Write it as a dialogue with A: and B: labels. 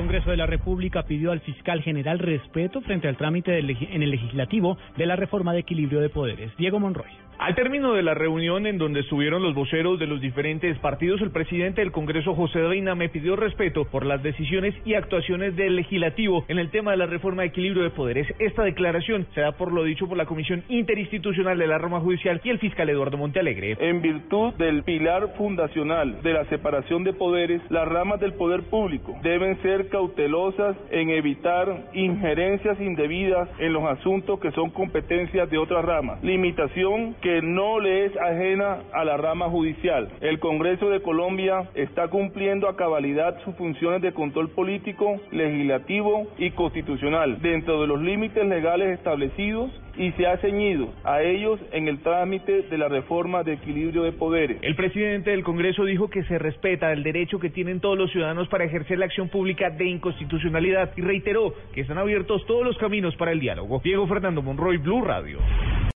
A: Congreso de la República pidió al fiscal general respeto frente al trámite en el legislativo de la reforma de equilibrio de poderes. Diego Monroy.
B: Al término de la reunión en donde estuvieron los voceros de los diferentes partidos, el presidente del Congreso, José Reina, me pidió respeto por las decisiones y actuaciones del legislativo en el tema de la reforma de equilibrio de poderes. Esta declaración se da por lo dicho por la Comisión Interinstitucional de la Rama Judicial y el fiscal Eduardo Montealegre.
C: En virtud del pilar fundacional de la separación de poderes, las ramas del poder público deben ser cautelosas en evitar injerencias indebidas en los asuntos que son competencias de otras ramas, limitación que no le es ajena a la rama judicial. El Congreso de Colombia está cumpliendo a cabalidad sus funciones de control político, legislativo y constitucional dentro de los límites legales establecidos y se ha ceñido a ellos en el trámite de la reforma de equilibrio de poderes.
B: El presidente del Congreso dijo que se respeta el derecho que tienen todos los ciudadanos para ejercer la acción pública de inconstitucionalidad y reiteró que están abiertos todos los caminos para el diálogo. Diego Fernando Monroy, Blue Radio.